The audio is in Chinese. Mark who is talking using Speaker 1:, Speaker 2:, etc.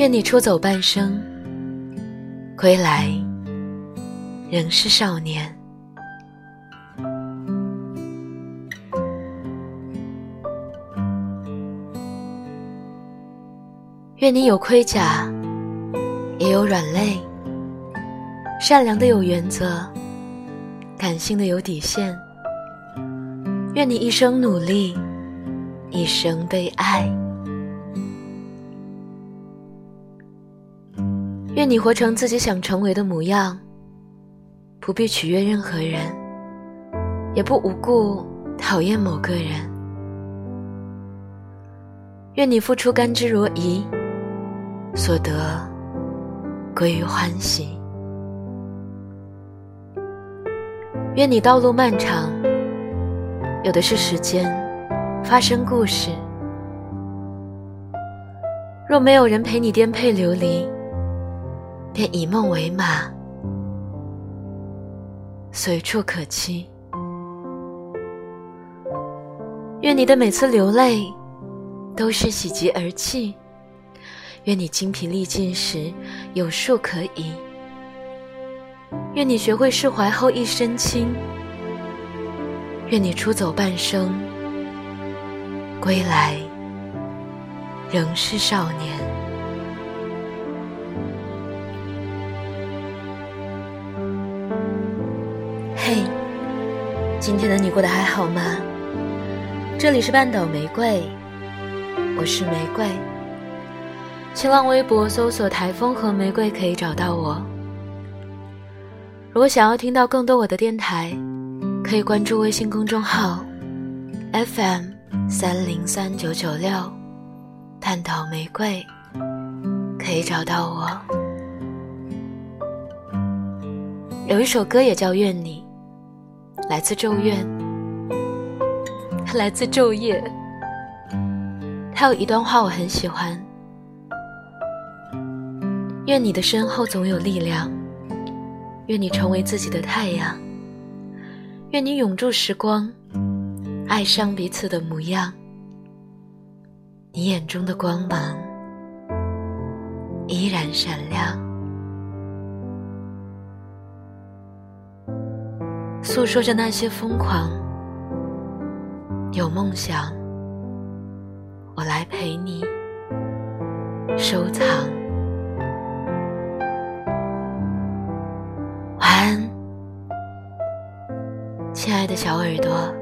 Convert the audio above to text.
Speaker 1: 愿你出走半生，归来仍是少年。愿你有盔甲，也有软肋；善良的有原则，感性的有底线。愿你一生努力，一生被爱。愿你活成自己想成为的模样，不必取悦任何人，也不无故讨厌某个人。愿你付出甘之如饴。所得归于欢喜。愿你道路漫长，有的是时间发生故事。若没有人陪你颠沛流离，便以梦为马，随处可栖。愿你的每次流泪，都是喜极而泣。愿你精疲力尽时有树可倚，愿你学会释怀后一身轻，愿你出走半生，归来仍是少年。嘿，今天的你过得还好吗？这里是半岛玫瑰，我是玫瑰。新浪微博搜索“台风和玫瑰”可以找到我。如果想要听到更多我的电台，可以关注微信公众号 FM 三零三九九六“半岛玫瑰”，可以找到我。有一首歌也叫《愿你》，来自咒怨，来自昼夜。他有一段话我很喜欢。愿你的身后总有力量，愿你成为自己的太阳，愿你永驻时光，爱上彼此的模样。你眼中的光芒依然闪亮，诉说着那些疯狂。有梦想，我来陪你收藏。晚安亲爱的小耳朵。